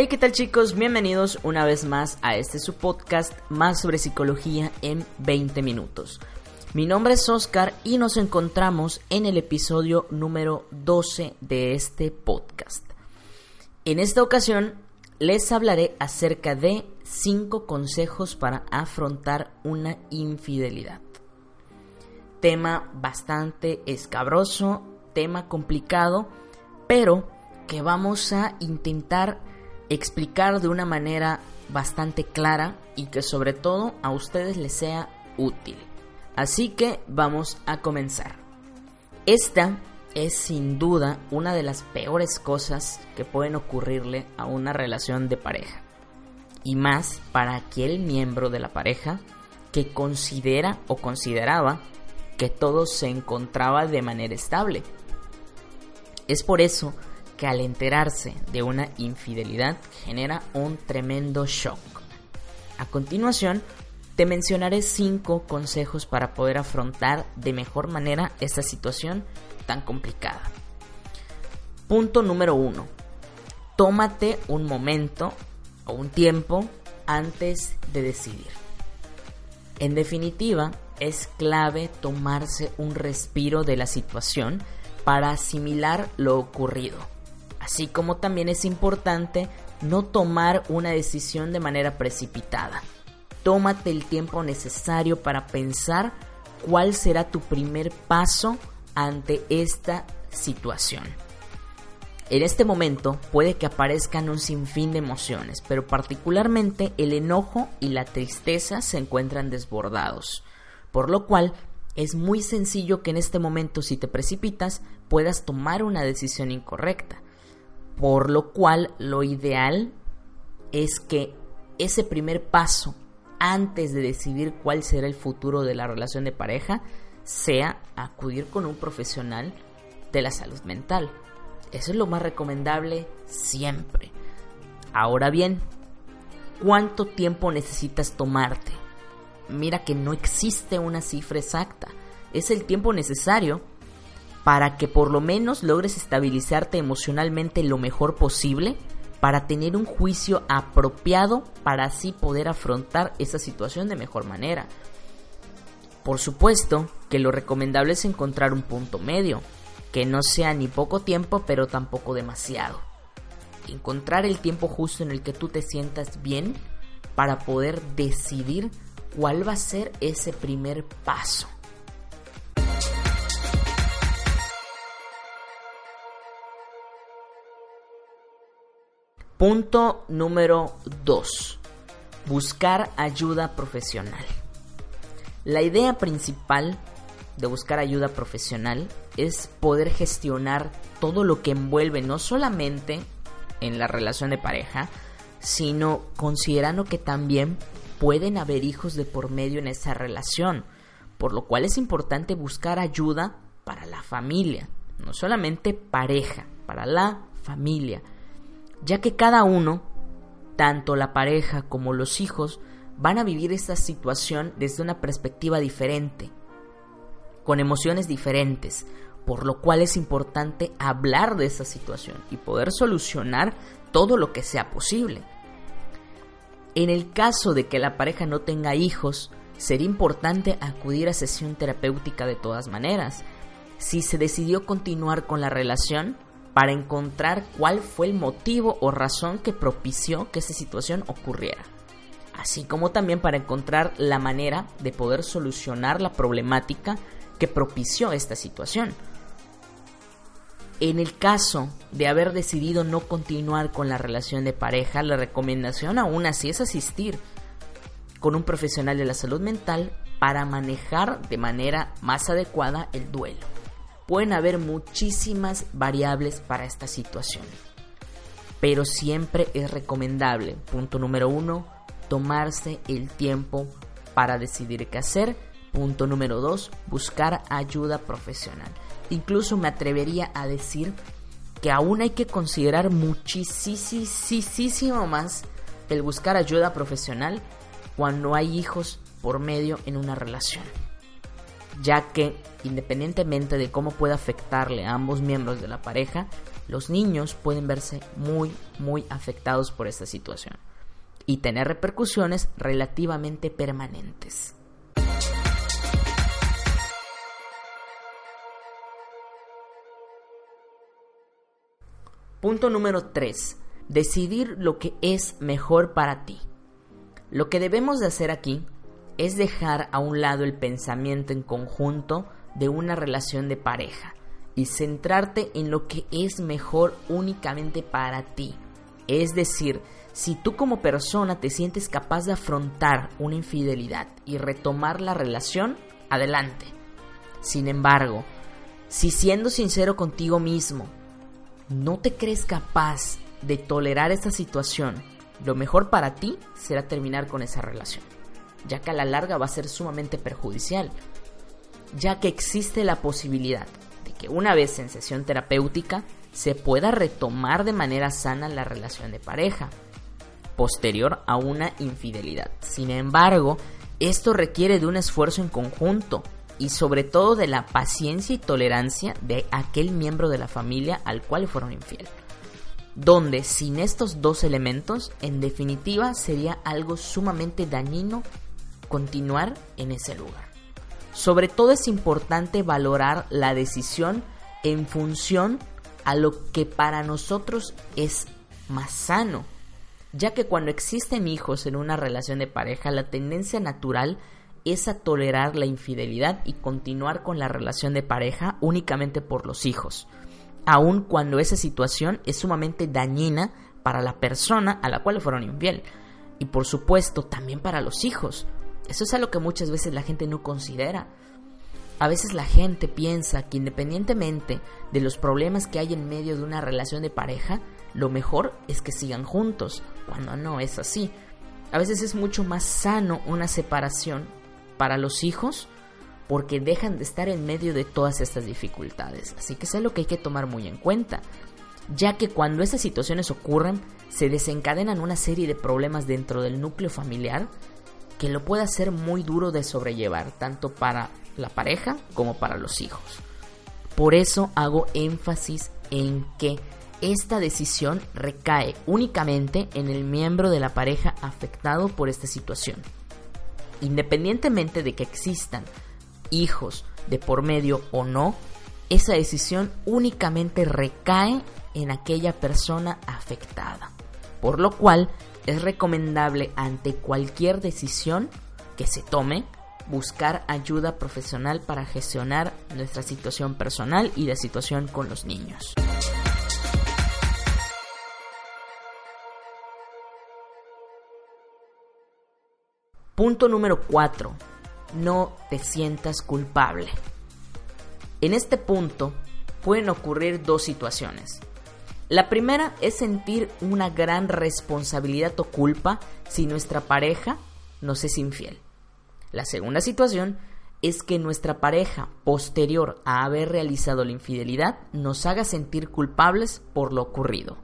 Hey, ¿qué tal chicos? Bienvenidos una vez más a este su podcast más sobre psicología en 20 minutos. Mi nombre es Oscar y nos encontramos en el episodio número 12 de este podcast. En esta ocasión les hablaré acerca de 5 consejos para afrontar una infidelidad. Tema bastante escabroso, tema complicado, pero que vamos a intentar explicar de una manera bastante clara y que sobre todo a ustedes les sea útil. Así que vamos a comenzar. Esta es sin duda una de las peores cosas que pueden ocurrirle a una relación de pareja. Y más para aquel miembro de la pareja que considera o consideraba que todo se encontraba de manera estable. Es por eso que al enterarse de una infidelidad genera un tremendo shock. A continuación, te mencionaré 5 consejos para poder afrontar de mejor manera esta situación tan complicada. Punto número 1. Tómate un momento o un tiempo antes de decidir. En definitiva, es clave tomarse un respiro de la situación para asimilar lo ocurrido. Así como también es importante no tomar una decisión de manera precipitada. Tómate el tiempo necesario para pensar cuál será tu primer paso ante esta situación. En este momento puede que aparezcan un sinfín de emociones, pero particularmente el enojo y la tristeza se encuentran desbordados, por lo cual es muy sencillo que en este momento si te precipitas puedas tomar una decisión incorrecta, por lo cual lo ideal es que ese primer paso antes de decidir cuál será el futuro de la relación de pareja sea acudir con un profesional de la salud mental. Eso es lo más recomendable siempre. Ahora bien, ¿cuánto tiempo necesitas tomarte? Mira que no existe una cifra exacta. Es el tiempo necesario para que por lo menos logres estabilizarte emocionalmente lo mejor posible para tener un juicio apropiado para así poder afrontar esa situación de mejor manera. Por supuesto que lo recomendable es encontrar un punto medio, que no sea ni poco tiempo pero tampoco demasiado. Encontrar el tiempo justo en el que tú te sientas bien para poder decidir cuál va a ser ese primer paso. Punto número 2. Buscar ayuda profesional. La idea principal de buscar ayuda profesional es poder gestionar todo lo que envuelve no solamente en la relación de pareja, sino considerando que también pueden haber hijos de por medio en esa relación, por lo cual es importante buscar ayuda para la familia, no solamente pareja, para la familia ya que cada uno, tanto la pareja como los hijos, van a vivir esta situación desde una perspectiva diferente, con emociones diferentes, por lo cual es importante hablar de esa situación y poder solucionar todo lo que sea posible. En el caso de que la pareja no tenga hijos, sería importante acudir a sesión terapéutica de todas maneras. Si se decidió continuar con la relación, para encontrar cuál fue el motivo o razón que propició que esa situación ocurriera, así como también para encontrar la manera de poder solucionar la problemática que propició esta situación. En el caso de haber decidido no continuar con la relación de pareja, la recomendación aún así es asistir con un profesional de la salud mental para manejar de manera más adecuada el duelo pueden haber muchísimas variables para esta situación. Pero siempre es recomendable, punto número uno, tomarse el tiempo para decidir qué hacer. Punto número dos, buscar ayuda profesional. Incluso me atrevería a decir que aún hay que considerar muchísimo más el buscar ayuda profesional cuando hay hijos por medio en una relación ya que independientemente de cómo pueda afectarle a ambos miembros de la pareja, los niños pueden verse muy, muy afectados por esta situación y tener repercusiones relativamente permanentes. Punto número 3. Decidir lo que es mejor para ti. Lo que debemos de hacer aquí es dejar a un lado el pensamiento en conjunto de una relación de pareja y centrarte en lo que es mejor únicamente para ti. Es decir, si tú como persona te sientes capaz de afrontar una infidelidad y retomar la relación, adelante. Sin embargo, si siendo sincero contigo mismo, no te crees capaz de tolerar esta situación, lo mejor para ti será terminar con esa relación, ya que a la larga va a ser sumamente perjudicial, ya que existe la posibilidad de que una vez en sesión terapéutica se pueda retomar de manera sana la relación de pareja, posterior a una infidelidad. Sin embargo, esto requiere de un esfuerzo en conjunto y sobre todo de la paciencia y tolerancia de aquel miembro de la familia al cual fueron infiel. Donde sin estos dos elementos, en definitiva, sería algo sumamente dañino continuar en ese lugar. Sobre todo es importante valorar la decisión en función a lo que para nosotros es más sano, ya que cuando existen hijos en una relación de pareja, la tendencia natural es a tolerar la infidelidad y continuar con la relación de pareja únicamente por los hijos, aun cuando esa situación es sumamente dañina para la persona a la cual fueron infiel y por supuesto también para los hijos. Eso es algo que muchas veces la gente no considera. A veces la gente piensa que independientemente de los problemas que hay en medio de una relación de pareja, lo mejor es que sigan juntos, cuando no es así. A veces es mucho más sano una separación para los hijos porque dejan de estar en medio de todas estas dificultades. Así que es algo que hay que tomar muy en cuenta, ya que cuando estas situaciones ocurren, se desencadenan una serie de problemas dentro del núcleo familiar que lo puede hacer muy duro de sobrellevar, tanto para la pareja como para los hijos. Por eso hago énfasis en que esta decisión recae únicamente en el miembro de la pareja afectado por esta situación independientemente de que existan hijos de por medio o no, esa decisión únicamente recae en aquella persona afectada. Por lo cual es recomendable ante cualquier decisión que se tome buscar ayuda profesional para gestionar nuestra situación personal y la situación con los niños. Punto número 4. No te sientas culpable. En este punto pueden ocurrir dos situaciones. La primera es sentir una gran responsabilidad o culpa si nuestra pareja nos es infiel. La segunda situación es que nuestra pareja, posterior a haber realizado la infidelidad, nos haga sentir culpables por lo ocurrido.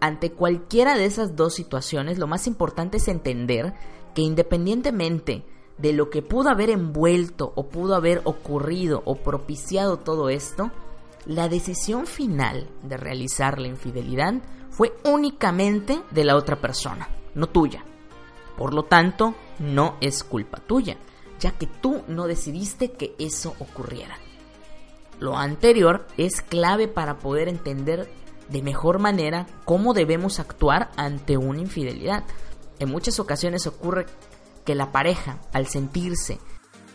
Ante cualquiera de esas dos situaciones, lo más importante es entender que independientemente de lo que pudo haber envuelto o pudo haber ocurrido o propiciado todo esto, la decisión final de realizar la infidelidad fue únicamente de la otra persona, no tuya. Por lo tanto, no es culpa tuya, ya que tú no decidiste que eso ocurriera. Lo anterior es clave para poder entender de mejor manera cómo debemos actuar ante una infidelidad. En muchas ocasiones ocurre que la pareja, al sentirse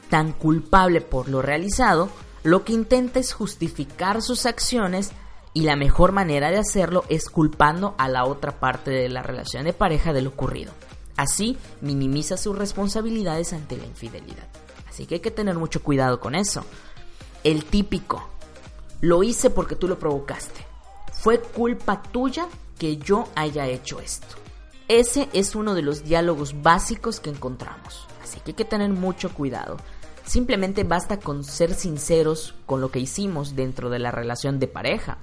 tan culpable por lo realizado, lo que intenta es justificar sus acciones y la mejor manera de hacerlo es culpando a la otra parte de la relación de pareja de lo ocurrido. Así minimiza sus responsabilidades ante la infidelidad. Así que hay que tener mucho cuidado con eso. El típico, lo hice porque tú lo provocaste. Fue culpa tuya que yo haya hecho esto. Ese es uno de los diálogos básicos que encontramos, así que hay que tener mucho cuidado. Simplemente basta con ser sinceros con lo que hicimos dentro de la relación de pareja.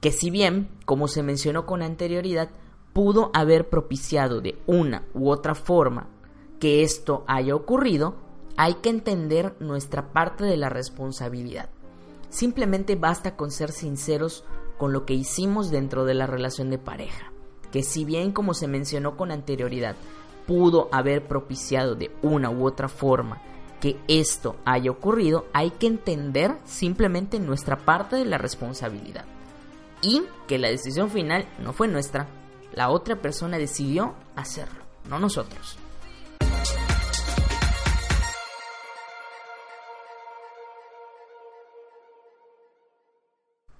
Que si bien, como se mencionó con anterioridad, pudo haber propiciado de una u otra forma que esto haya ocurrido, hay que entender nuestra parte de la responsabilidad. Simplemente basta con ser sinceros con lo que hicimos dentro de la relación de pareja, que si bien como se mencionó con anterioridad, pudo haber propiciado de una u otra forma que esto haya ocurrido, hay que entender simplemente nuestra parte de la responsabilidad. Y que la decisión final no fue nuestra, la otra persona decidió hacerlo, no nosotros.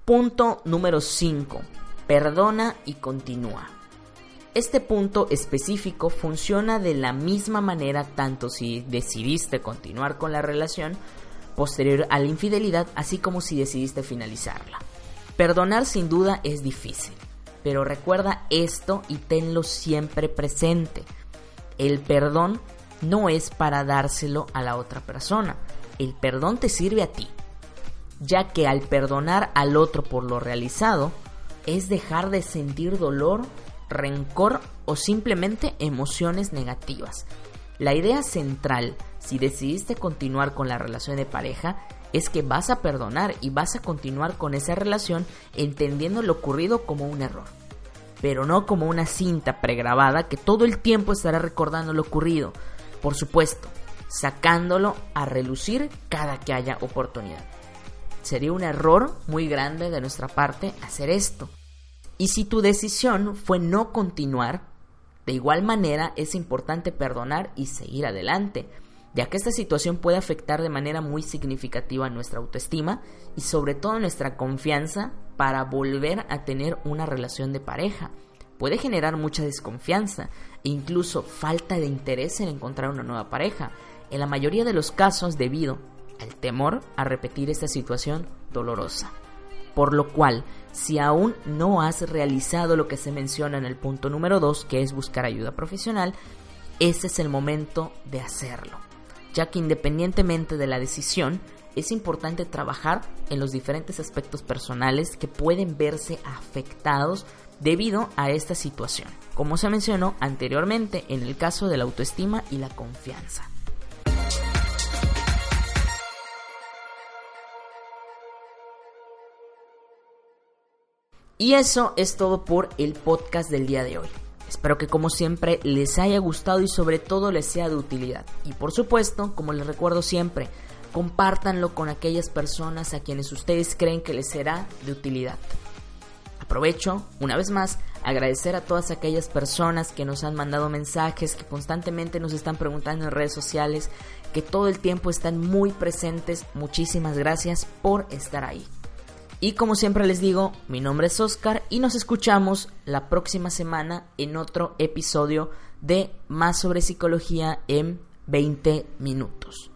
Punto número 5. Perdona y continúa. Este punto específico funciona de la misma manera tanto si decidiste continuar con la relación posterior a la infidelidad, así como si decidiste finalizarla. Perdonar sin duda es difícil, pero recuerda esto y tenlo siempre presente. El perdón no es para dárselo a la otra persona, el perdón te sirve a ti, ya que al perdonar al otro por lo realizado, es dejar de sentir dolor rencor o simplemente emociones negativas. La idea central, si decidiste continuar con la relación de pareja, es que vas a perdonar y vas a continuar con esa relación entendiendo lo ocurrido como un error, pero no como una cinta pregrabada que todo el tiempo estará recordando lo ocurrido, por supuesto, sacándolo a relucir cada que haya oportunidad. Sería un error muy grande de nuestra parte hacer esto. Y si tu decisión fue no continuar, de igual manera es importante perdonar y seguir adelante, ya que esta situación puede afectar de manera muy significativa nuestra autoestima y sobre todo nuestra confianza para volver a tener una relación de pareja. Puede generar mucha desconfianza e incluso falta de interés en encontrar una nueva pareja, en la mayoría de los casos debido al temor a repetir esta situación dolorosa. Por lo cual, si aún no has realizado lo que se menciona en el punto número 2, que es buscar ayuda profesional, ese es el momento de hacerlo, ya que independientemente de la decisión, es importante trabajar en los diferentes aspectos personales que pueden verse afectados debido a esta situación, como se mencionó anteriormente en el caso de la autoestima y la confianza. Y eso es todo por el podcast del día de hoy. Espero que como siempre les haya gustado y sobre todo les sea de utilidad. Y por supuesto, como les recuerdo siempre, compártanlo con aquellas personas a quienes ustedes creen que les será de utilidad. Aprovecho, una vez más, agradecer a todas aquellas personas que nos han mandado mensajes, que constantemente nos están preguntando en redes sociales, que todo el tiempo están muy presentes. Muchísimas gracias por estar ahí. Y como siempre les digo, mi nombre es Oscar y nos escuchamos la próxima semana en otro episodio de Más sobre psicología en 20 minutos.